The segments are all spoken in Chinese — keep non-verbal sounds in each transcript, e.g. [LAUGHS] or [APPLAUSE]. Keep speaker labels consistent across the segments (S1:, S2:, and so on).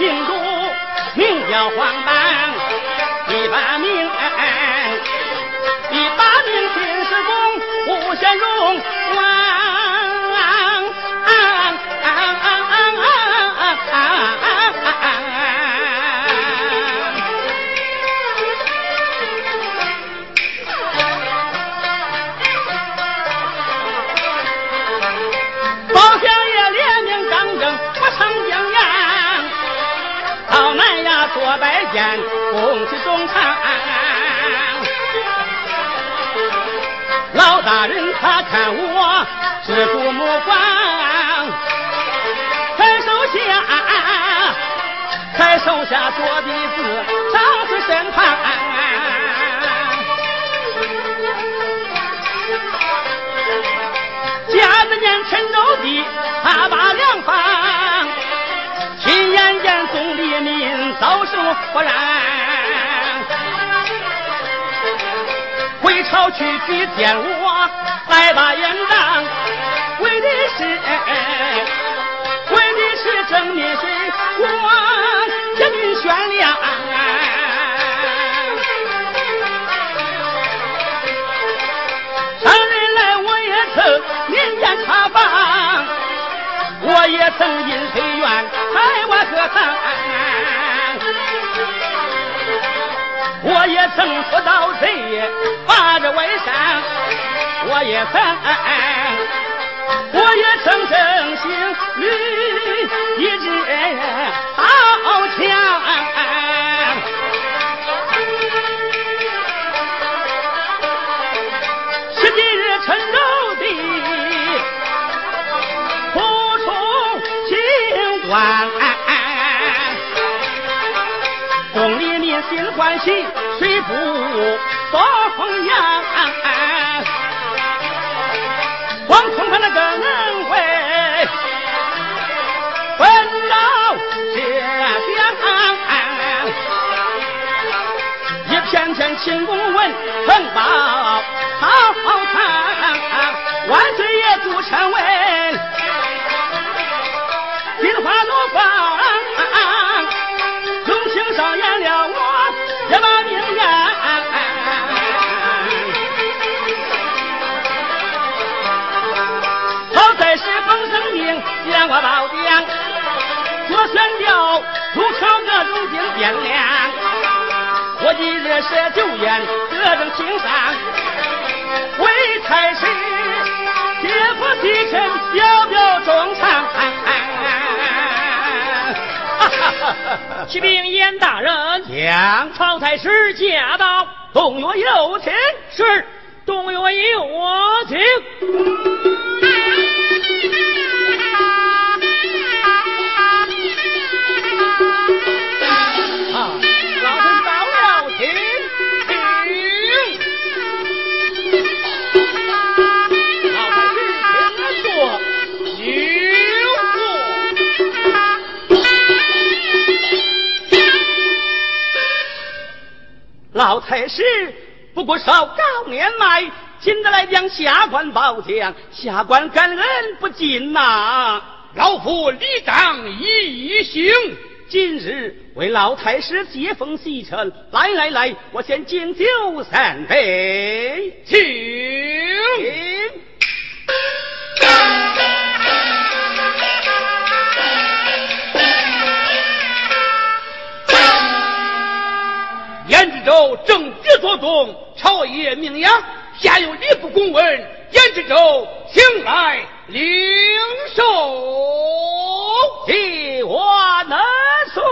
S1: 观不进度，名叫黄榜，第八名，第八名进士公吴显荣南衙做拜见，恭喜中堂。老大人他看我是注目光，才手下，才手下做的字，长在身旁。家子念陈州地，他把粮房，亲眼见总黎民遭受祸殃。回朝去去见我，来把言章，为的是，为的是证明谁我将军悬梁。常人来我也曾年间查访，我也曾因飞院台湾喝汤，我也曾辅导贼把这外衫，我也曾，我也曾正行吕一支刀枪。民心欢喜，谁不遭风扬？光从他那个能会分老谢香。一片片秦公文横报好堂，万岁爷朱成文，种经变亮。我今日设酒宴，得正情商，为差事接福提臣，表表忠肠。[LAUGHS]
S2: 启禀严大人，
S1: 将
S2: 曹太师驾到，
S1: 动若有请，
S2: 是东岳有我请。
S1: 老太师不过少高年迈，今得来将下官报将，下官感恩不尽呐、
S3: 老夫理当一行。
S1: 今日为老太师接风洗尘，来来来，我先敬酒三杯，
S3: 请。燕之州政绩卓著朝野名扬。下有吏部公文燕之州请来灵受。
S1: 替我纳岁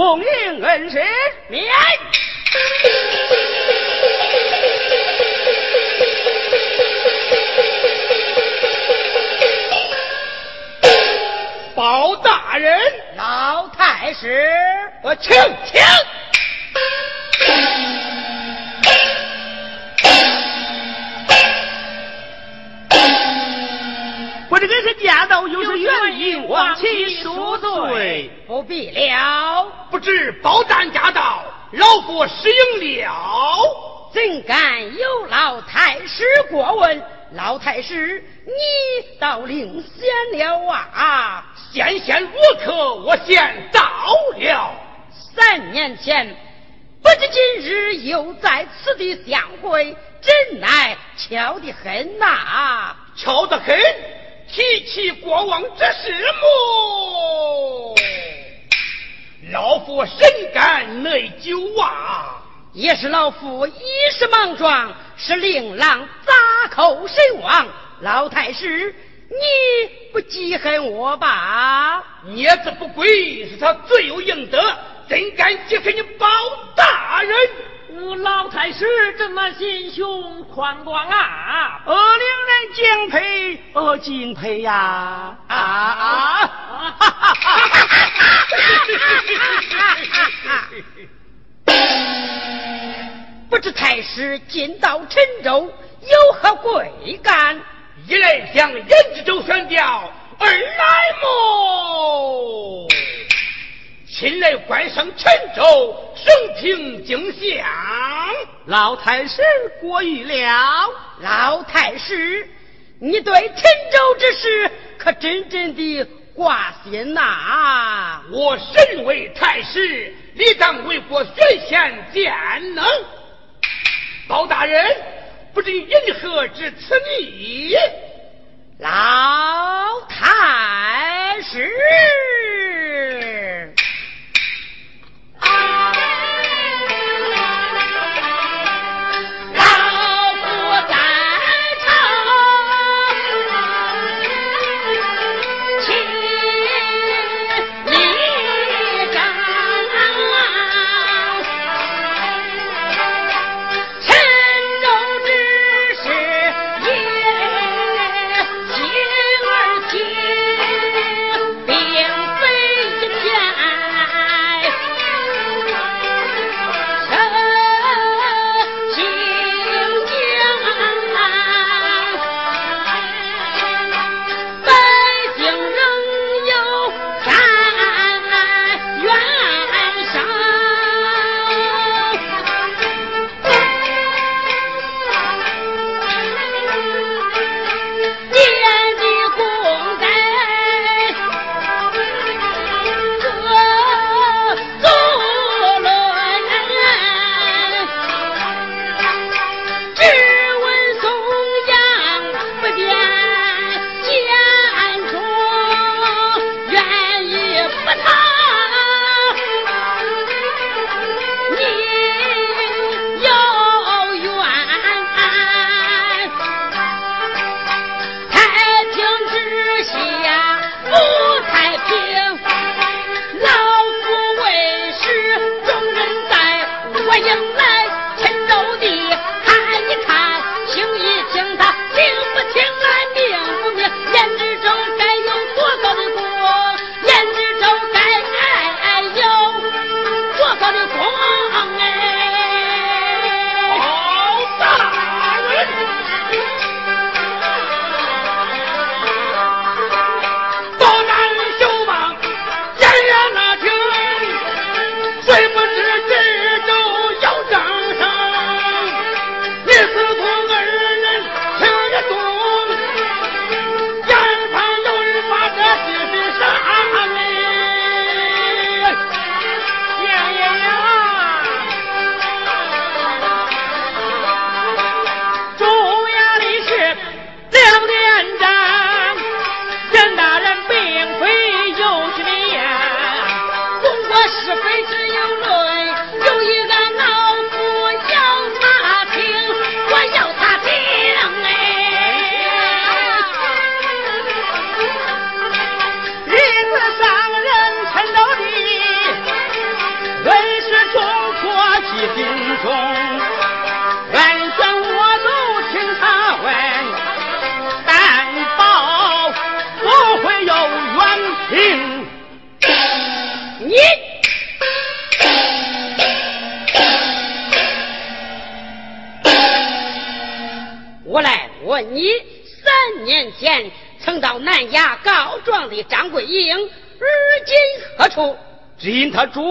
S1: 本事，
S2: 免。
S3: 包大人，
S2: 老太师，
S3: 我请请。
S1: 我这个是驾到，又是原因，望其恕罪。
S2: 不必了。
S3: 不知包大人驾到，老夫失迎了。
S2: 怎敢有老太师过问？老太师，你倒领先了啊！
S3: 先贤如客，我先到了。
S2: 三年前，不知今日又在此地相会，真乃巧得很呐！
S3: 巧得很，提起过往之事么？老夫深感内疚啊！
S2: 也是老夫一时莽撞，使令郎砸口身亡。老太师，你不记恨我吧？
S3: 孽子不归，是他罪有应得，怎敢记恨你包大人？
S2: 我老太师这么心胸宽广啊！
S1: 我，令人敬佩，我，敬佩呀！啊啊！
S2: 不知太师今到陈州有何贵干？
S3: 一来向人之州宣调，二来么？亲来观赏陈州生平景象。
S1: 老太师过誉了。
S2: 老太师，你对陈州之事可真真的挂心呐？
S3: 我身为太师，理当为国选贤荐能。包大人，不知因何至此意？
S2: 老太师。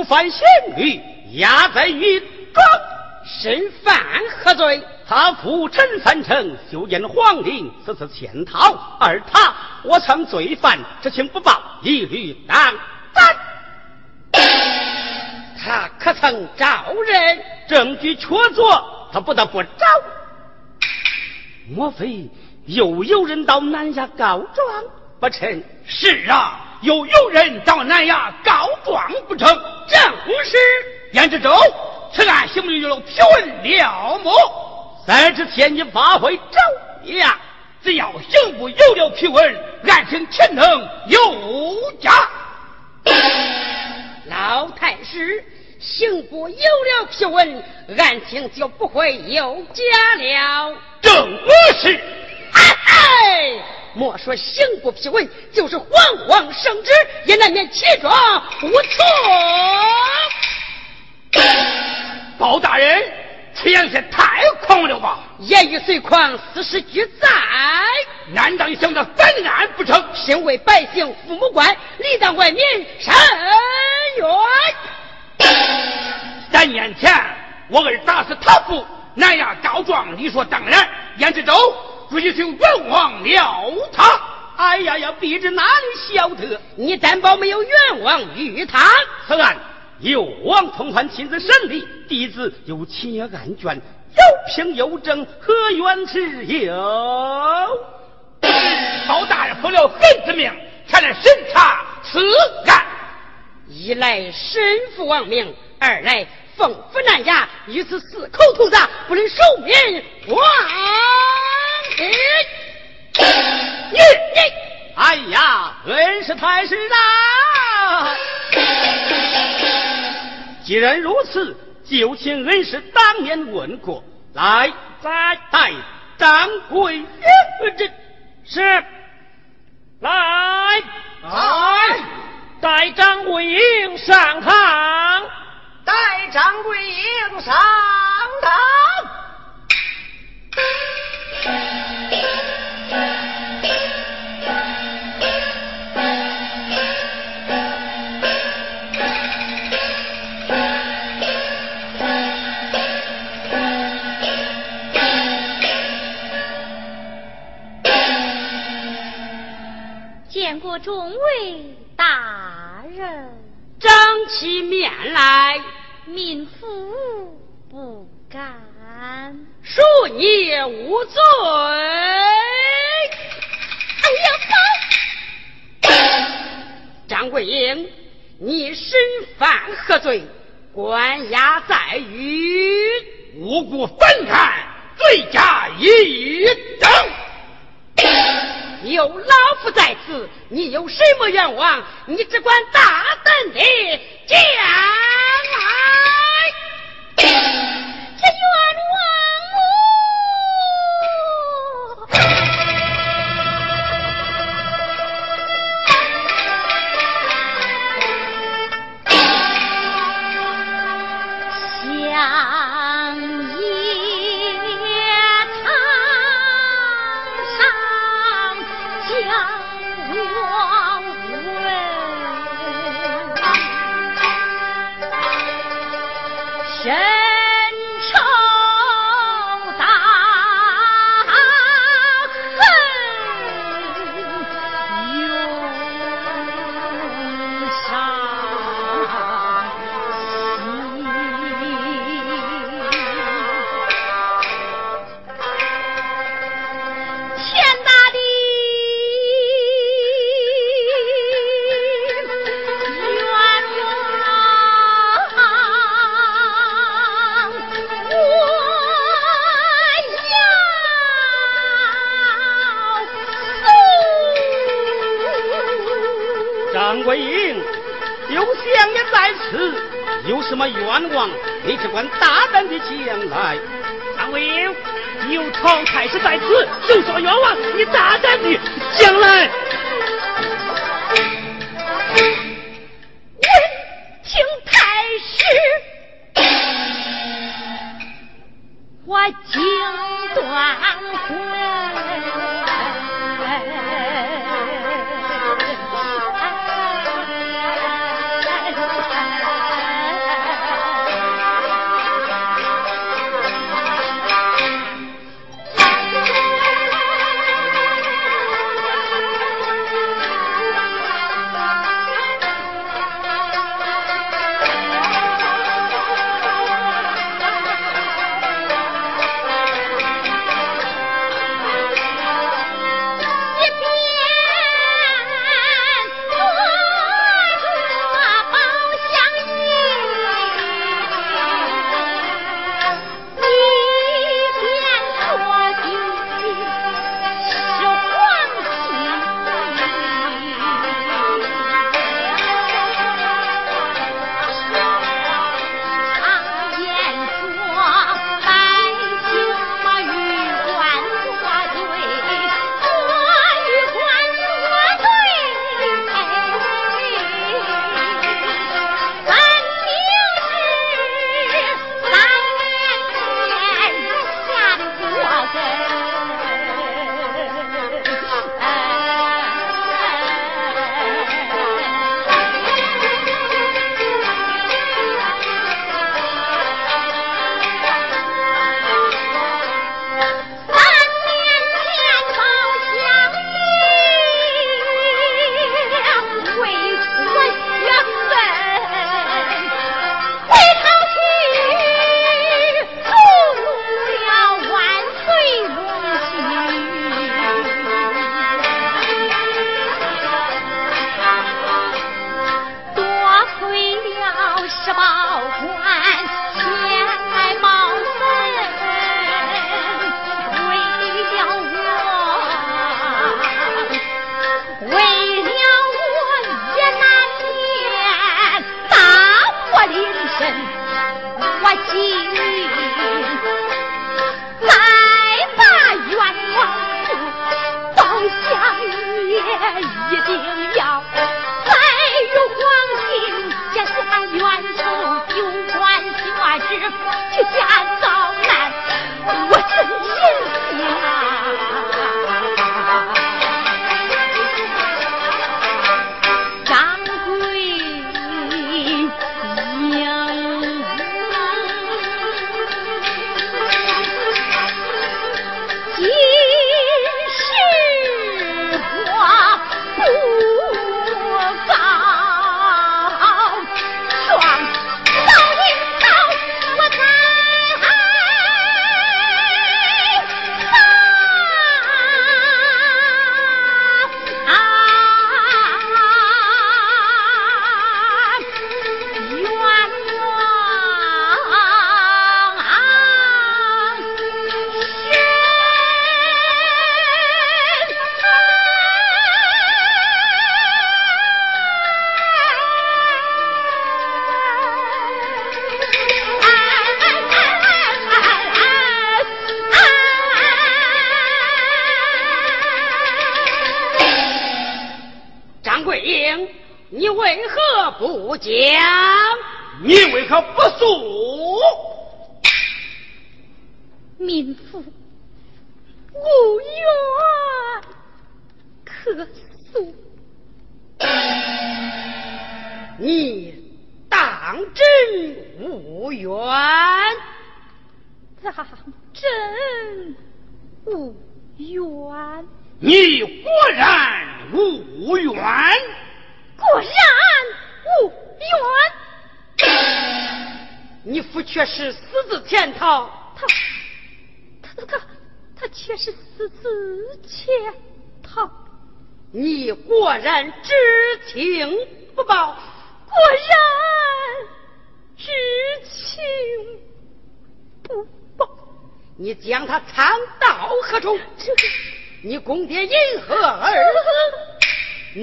S1: 犯仙女，押在狱中。
S2: 身犯何罪？
S1: 他父陈三成修建皇陵，此次潜逃，而他我曾罪犯，知情不报，一律当斩。
S2: 他可曾招人？
S1: 证据确凿，他不得不招。莫非又有人到南下告状不成？
S4: 是啊，又有人到南衙告状不成？
S2: 正是
S4: 燕知州。此案刑部有批文了么？
S1: 三知天你发挥招呀！
S4: 只要刑部有了批文，案情全能有加。[COUGHS]
S2: 老太师，刑部有了批文，案情就不会有假了。
S4: 正是。
S2: 哎，莫说刑部批文，就是皇皇圣旨，也难免其状无错。
S4: 包大人，此言是太狂了吧？
S2: 言语虽狂，事实俱在。
S4: 难道你想到翻案不成？
S2: 身为百姓父母官，理当为民伸冤。
S4: 三年前，我儿打死他父，南衙告状，理所当然。燕之州，如今就冤枉了他。
S1: 哎呀呀，卑职哪里晓得？
S2: 你担保没有冤枉于他？
S1: 此案。有王通焕亲自审理，弟子有亲阅案卷，有凭有证，何冤之有？
S4: 包大人奉了狠之命，前来审查此案。
S2: 一来身负王命，二来奉府南衙，于此四口同杂，不能受命王平。
S1: 你你，哎呀，恩师太师啊！既然如此，就请恩师当面问过来，再带张贵英这
S5: 是来
S4: 来
S5: 带张桂英上堂，
S6: 带张桂英上堂。[LAUGHS]
S7: 过众位大人，
S2: 张起面来，
S7: 民妇不敢。
S2: 恕你无罪。
S7: 哎
S2: 呀，张桂英，你身犯何罪？关押在狱，
S4: 无辜反叛，罪加一等。
S2: 有老夫在此，你有什么愿望？你只管大胆的讲来，
S7: 这 [LAUGHS]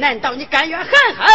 S2: 难道你甘愿含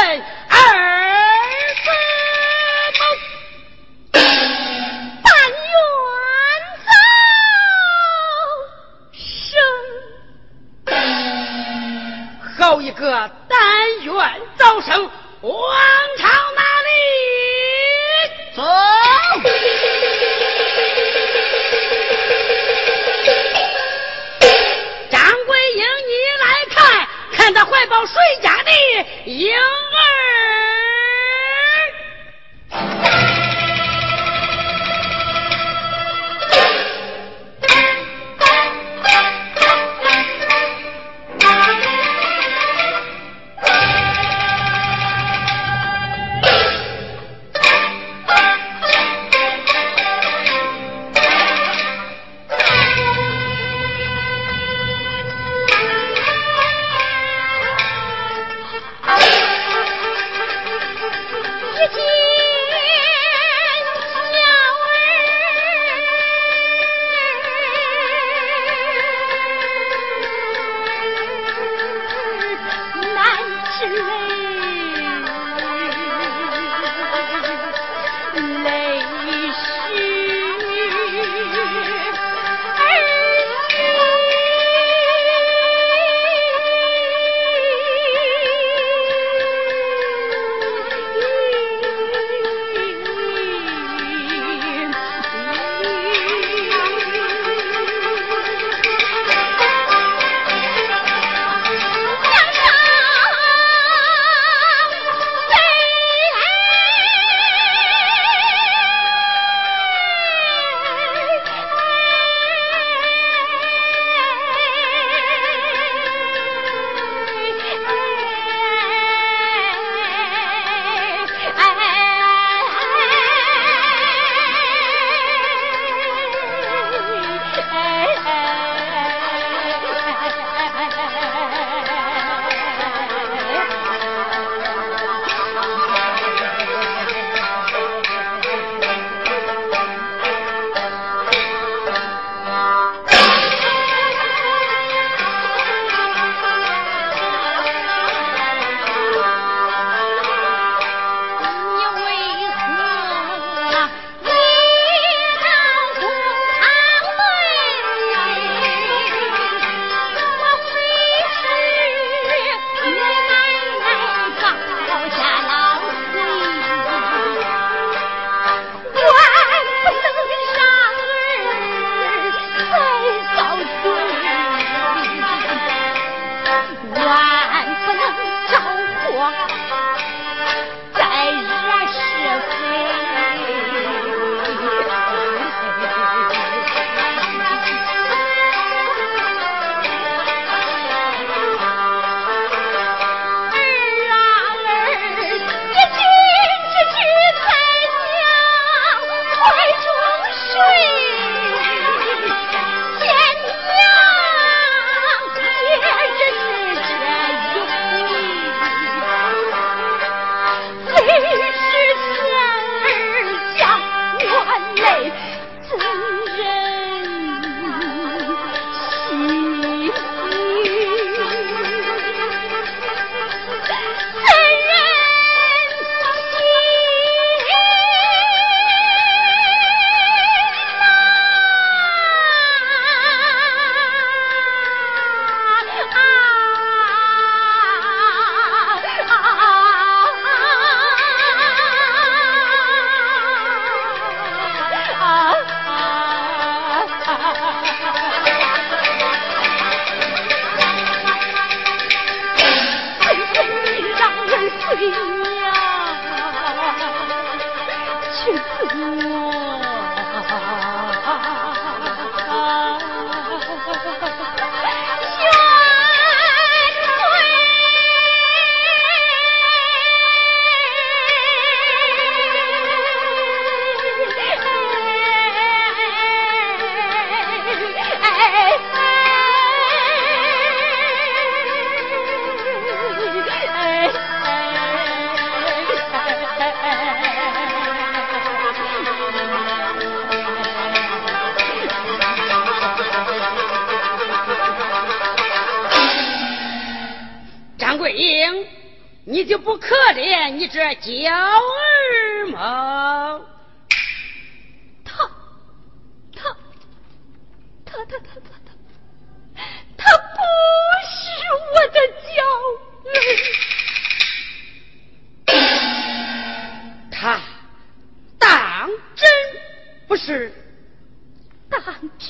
S7: 真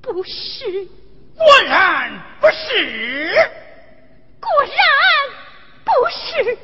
S7: 不是。
S1: 果然不是，
S2: 果然不是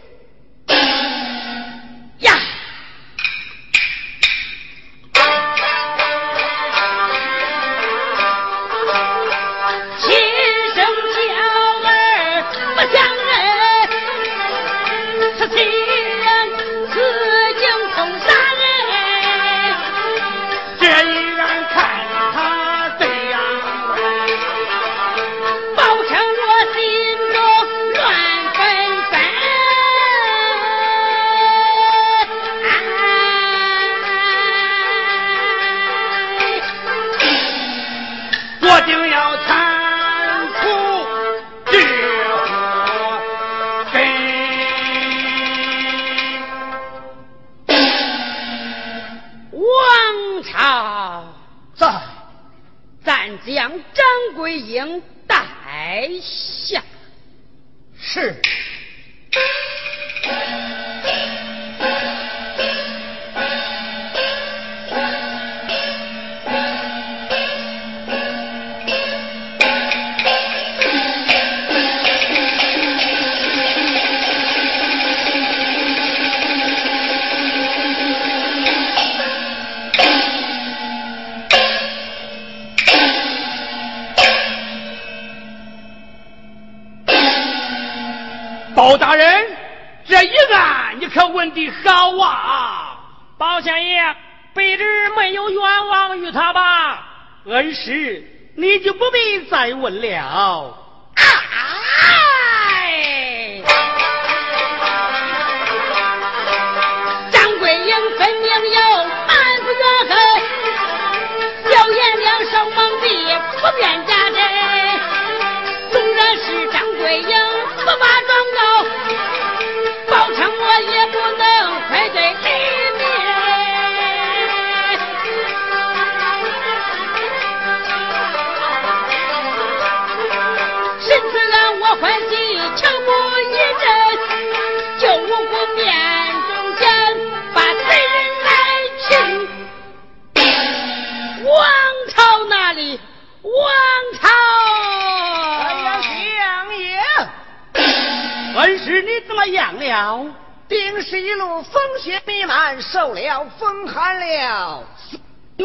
S6: 风寒了。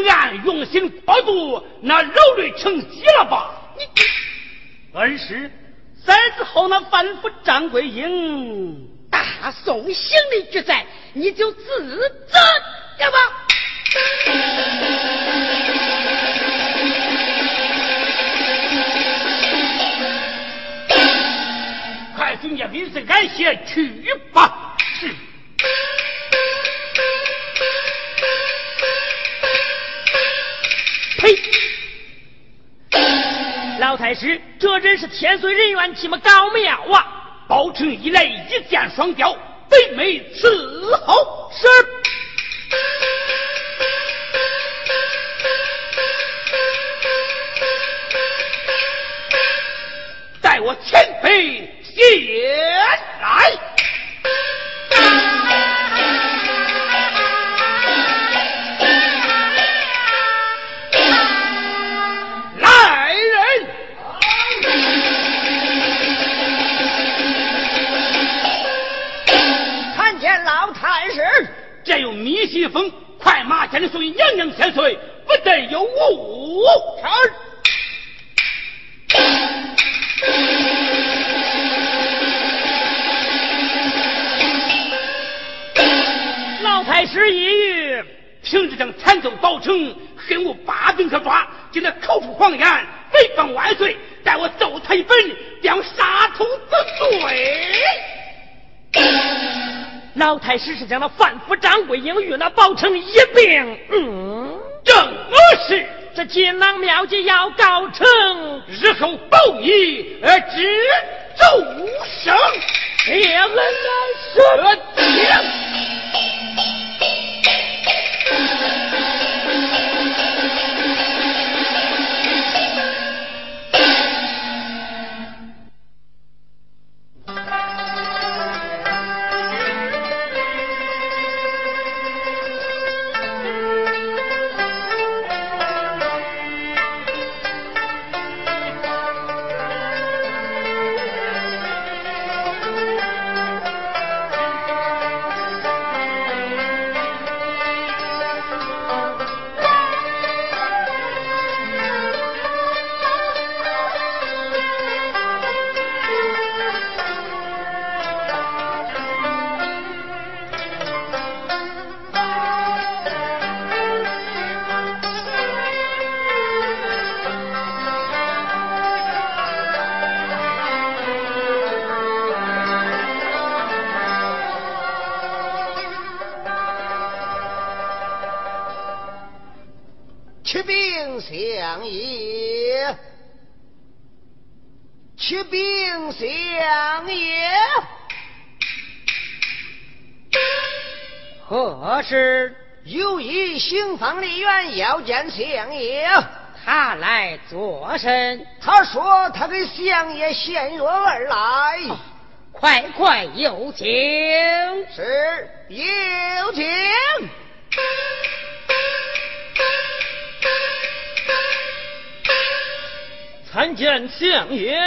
S1: 俺用心过度，那肉累成疾了吧？
S5: 你，恩师，三日后那反腐张桂英
S7: 大宋刑律之在，你就自责了吧。
S1: 快准备民事安歇去吧。是。
S5: 呸！老太师，这真是天遂人愿，岂么高妙啊！
S1: 包拯一来，一箭双雕，北美伺候。
S5: 是。
S1: 待我前辈谢来。来这有密西风，快马千里送与娘娘千岁，不得有误。
S6: 是。
S5: 老太师一语，
S1: 凭着将缠奏保成，恨无把柄可抓，今天口出狂言，诽谤万岁，待我揍他一本，将杀头之罪。
S5: 老太师是将那范府掌柜应与那包成一并，嗯，
S1: 正是
S5: 这锦囊妙计要告成，
S1: 日后报以而知周生，
S5: 谢恩来赦
S6: 见相爷。
S8: 他来作甚？
S6: 他说他给相爷献约而来。
S8: 快快有请。
S6: 是，有请。
S5: 参见相爷，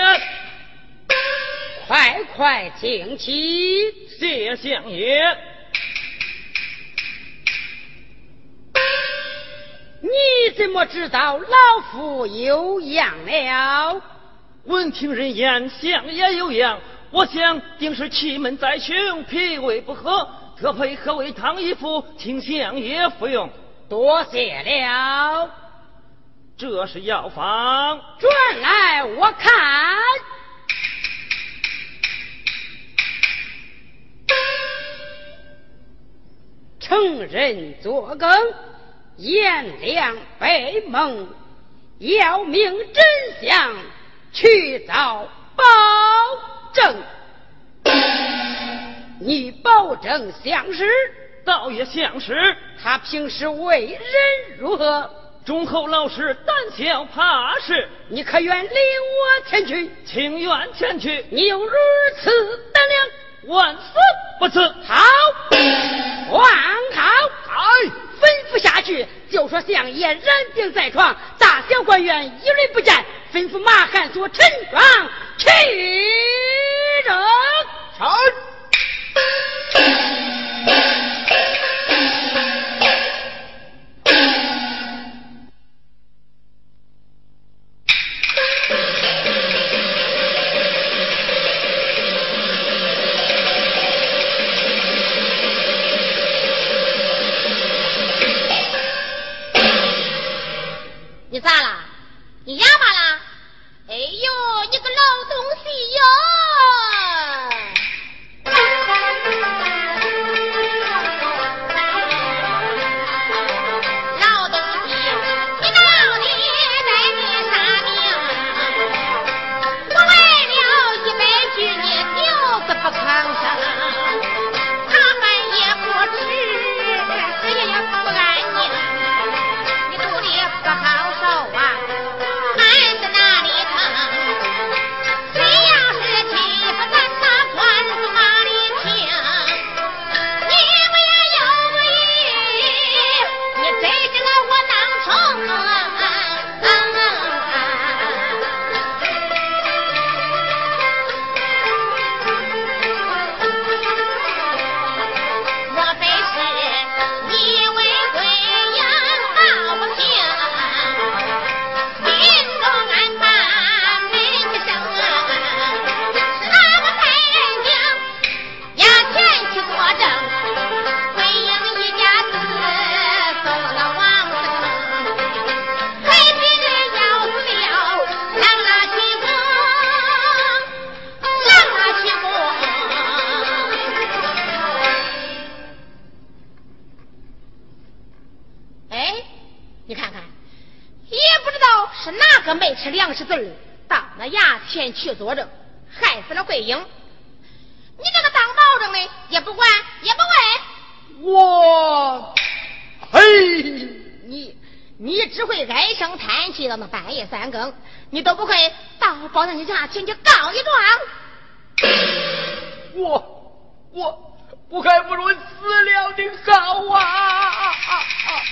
S8: 快快请起。
S5: 谢相爷。
S8: 你怎么知道老夫有恙了？
S5: 闻听人言，相爷有恙，我想定是气闷在胸，脾胃不和，特配喝味汤一服，请相爷服用。
S8: 多谢了。
S5: 这是药方，
S8: 转来我看。成人作梗，颜良被蒙，要明真相，去找保证。你保证相识？
S5: 倒也相识。
S8: 他平时为人如何？
S5: 忠厚老实，胆小怕事。
S8: 你可愿领我前去？
S5: 情愿前去。
S8: 你有如此胆量，
S5: 万死不辞。
S8: 好，王好，
S6: 哎，
S8: 吩咐下去，就说相爷染病在床，大小官员一律不见。吩咐马汉所陈庄去。
S9: 去作证，
S8: 害死了桂英。你这个当保证的也不管也不问，
S6: 我，
S8: 嘿，你你只会唉声叹气到那半夜三更，你都不会到保证家前去告一状。
S6: 我我我还不如死了的好啊！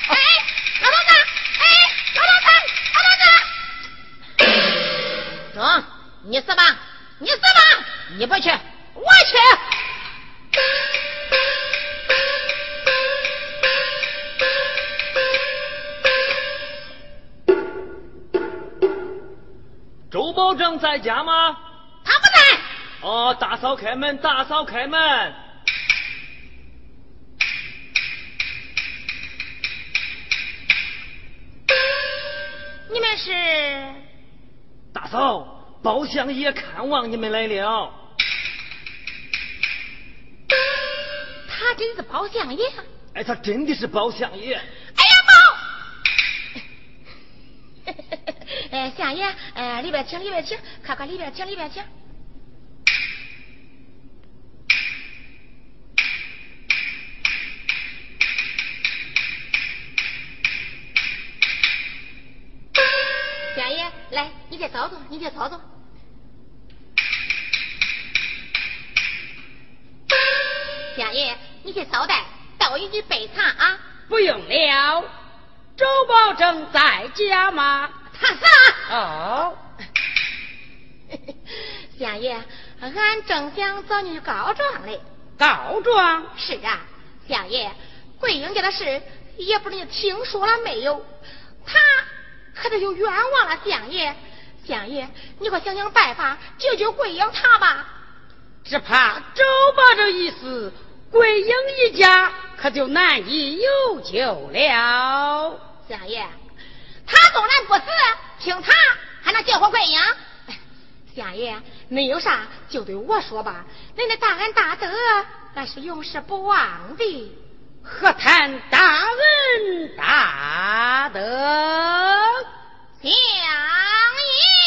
S8: 哎，老头子，哎，老头子，老头子，中，你死吧，你死吧，你不去，我去。
S5: 周保正在家吗？
S8: 他不在，
S5: 哦，大嫂开门，大嫂开门。
S8: 你们是？
S5: 大嫂，包相爷看望你们来了。
S8: 他真是包相爷？
S5: 哎，他真的是包相爷。
S8: 哎呀，包！[LAUGHS] 哎，相爷，哎，里边请，里边请，快快里边请，里边请。来，你给找找，你先坐坐。相爷，你去捎带，倒一杯备茶啊。
S2: 不用了。周保正在家吗？
S8: 他啥？
S2: 哦，
S8: 相爷，俺正想找你告状嘞。
S2: 告状？
S8: 是啊，相爷，桂英家的事也不知你听说了没有？他可就有冤枉了，相爷。相爷，你快想想办法救救桂英她吧。
S2: 只怕周保这一死，桂英一家可就难以有救了。
S8: 相爷，他纵然不死，听他还能救活桂英？哎相爷，恁有啥就对我说吧，恁的大恩大德，那是永世不忘的。
S2: 何谈大恩大德？
S8: 相爷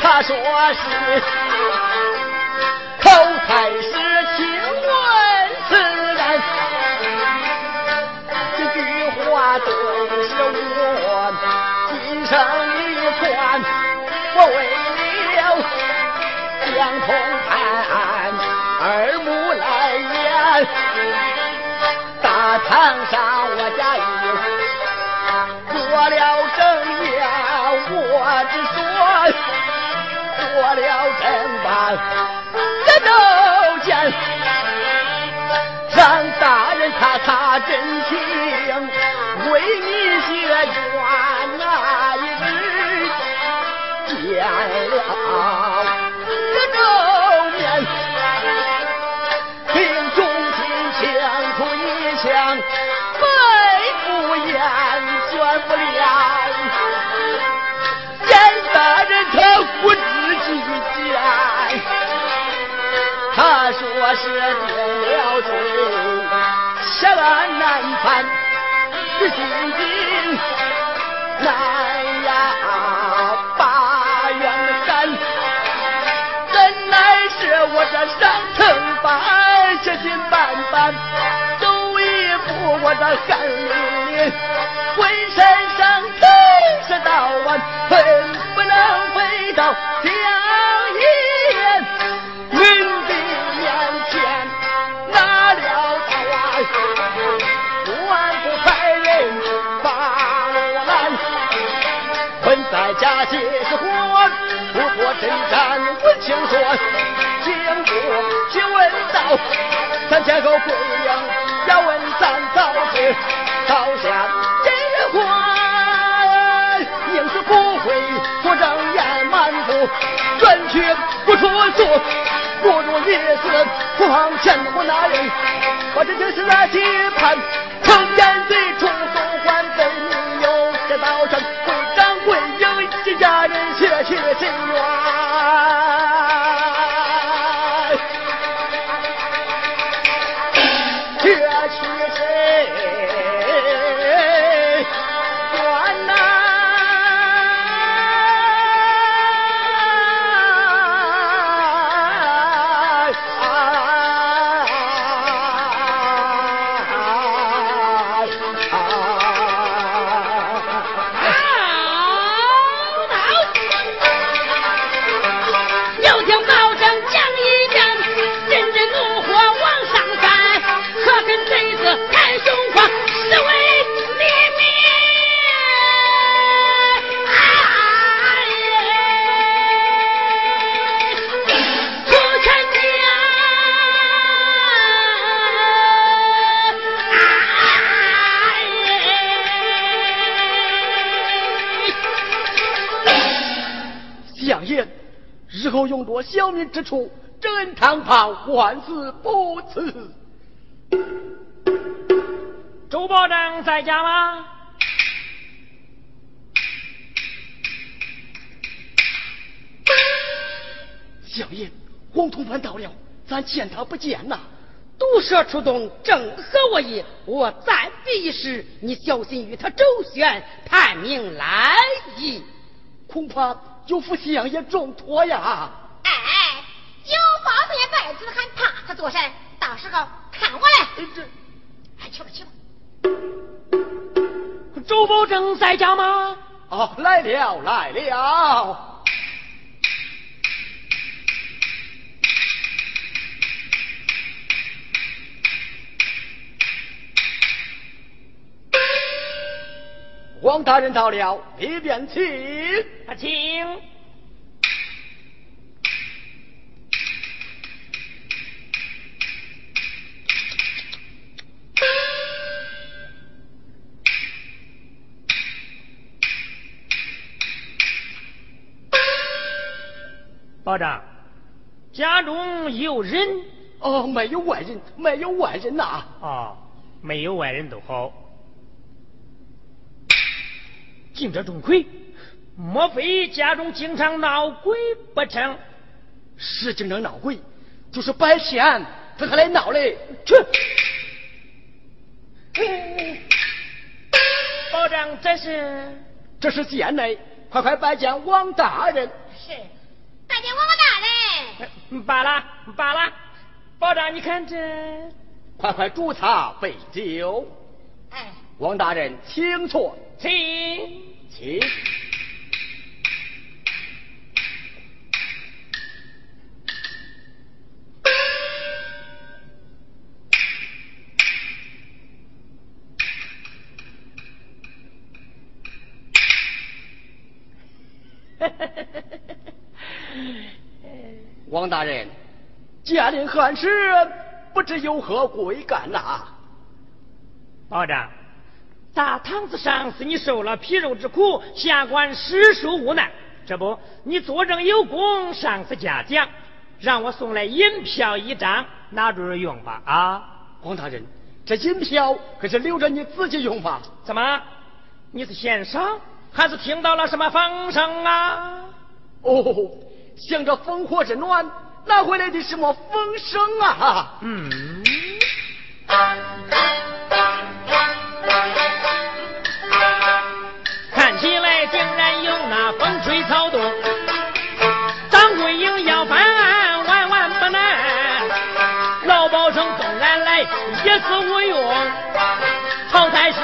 S6: 他说是口才是他咔真情，为你写冤呐，一日见了一周年，心中心想出一想，百不言，算不了，见大人他不知几见，他说是定了罪。十万难翻，是心惊难呀把冤山，怎奈是我这上层板，七心半半，走一步我这汗淋淋，浑身上尽是刀啊，恨不能回到家。
S2: 问道，三千口贵娘要问咱早知朝下这话，宁死不会做正言满腹，转去不出错，不如一死狂前我那人，我这就是那期盼，成言最初送还被你有这道上会长会英一家人血血真冤。之处，真堂旁万死不辞。
S5: 周保长在家吗？
S2: 相爷，黄通藩到了，咱见他不见呐。
S10: 毒蛇出洞，正合我意。我暂避一时，你小心与他周旋，探明来意。
S2: 恐怕有负相爷重托呀。
S8: 包子也摆子还怕他做甚？到时候看我来。
S2: 哎这
S8: 哎，去吧去吧。
S5: 周保正在家吗？
S2: 哦，来了来了。王大人到了，里边请。
S5: 啊，请。保长，家中有人
S2: 哦，没有外人，没有外人呐、
S5: 哦，没有外人都好。进者钟馗，莫非家中经常闹鬼不成？
S2: 是经常闹鬼，就是白天他还来闹嘞。去，
S5: 保长，这是
S2: 这是县内，快快拜见王大人。
S8: 是，
S5: 罢了罢了。包长，你看这
S2: 快快煮茶备酒。
S8: 哎，
S2: 王大人，请坐，
S5: 请
S2: 请。王大人，驾临汉室，不知有何贵干呐、
S5: 保长，大堂子上是你受了皮肉之苦，下官实属无奈。这不，你作证有功，上司嘉奖，让我送来银票一张，拿着用吧啊！
S2: 王大人，这银票可是留着你自己用吧？
S5: 怎么？你是嫌少，还是听到了什么风声啊？
S2: 哦，想着烽火之暖，哪回来的什么风声啊？
S5: 嗯，看起来竟然有那风吹草动，张桂英要翻案万万不难，老包拯纵然来也是无用，曹太师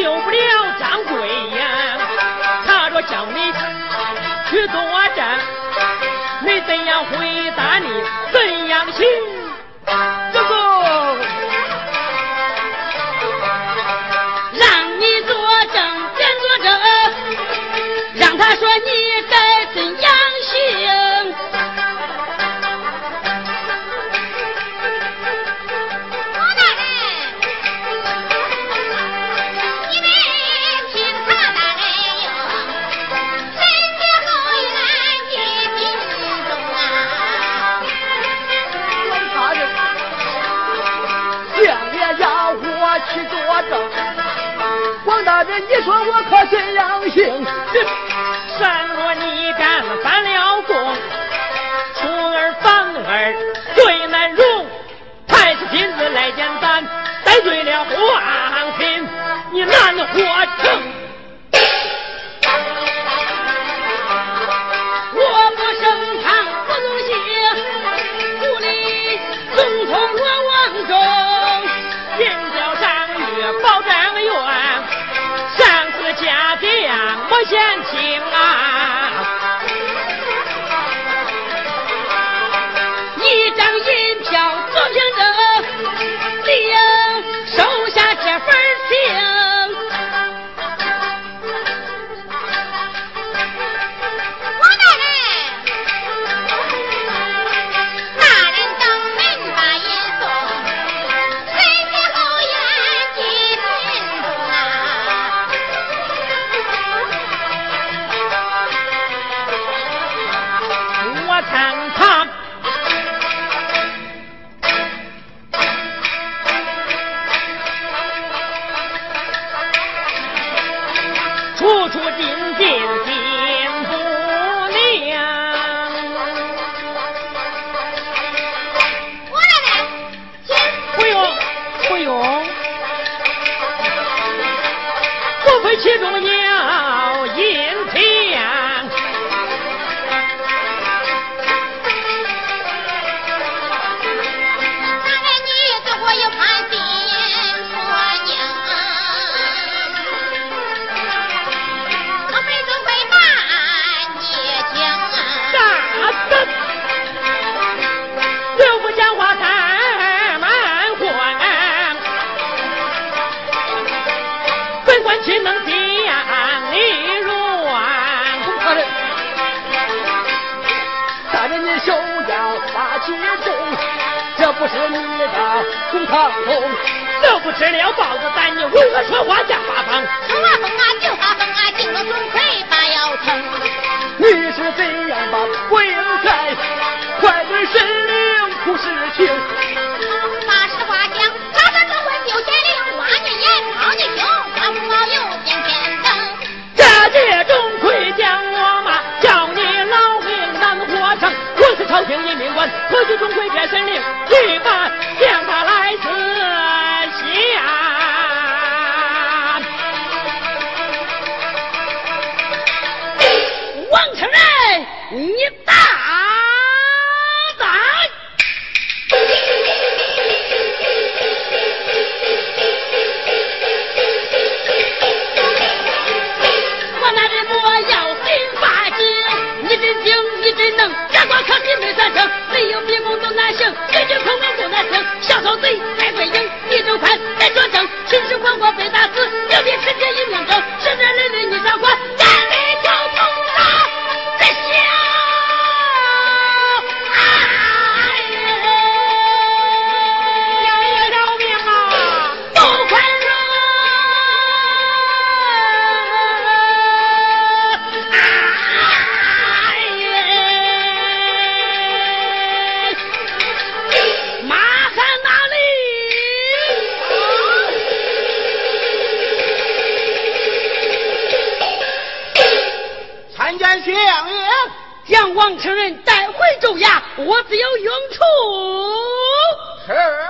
S10: 救不了张贵呀。他若叫你
S2: 去作战你怎样回答你怎样行？
S11: 你说
S5: 我可怎样行
S2: 其中。
S8: 吃你
S5: 的猪肠子，
S2: 都不吃了包子蛋，你为何说话假发疯？
S8: 疯啊疯啊就发疯啊，进了钟腿把腰疼。
S5: 你是怎样把鬼影害？快对神灵哭是情。
S2: 生命最大将
S11: 王成人带回州衙，我自有用处。
S1: 是。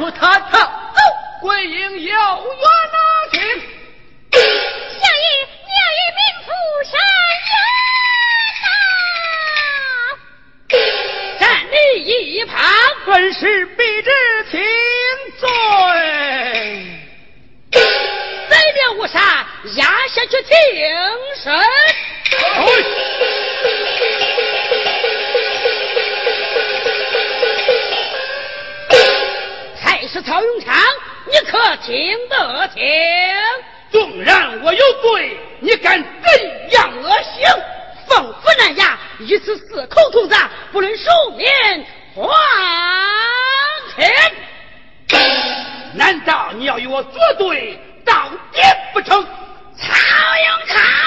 S6: 出他他走，归营有冤呐、啊，请
S8: 相爷，娘与命赴山
S2: 冤呐，站立一旁，
S5: 本是必知听罪，
S2: 再别误杀，押下去听审。曹永昌，你可听得清？
S3: 纵然我有罪，你敢怎样恶行？
S2: 奉府南衙，一次四口吐杀，不论寿命，还天，
S3: 难道你要与我作对？到底不成，
S2: 曹永康。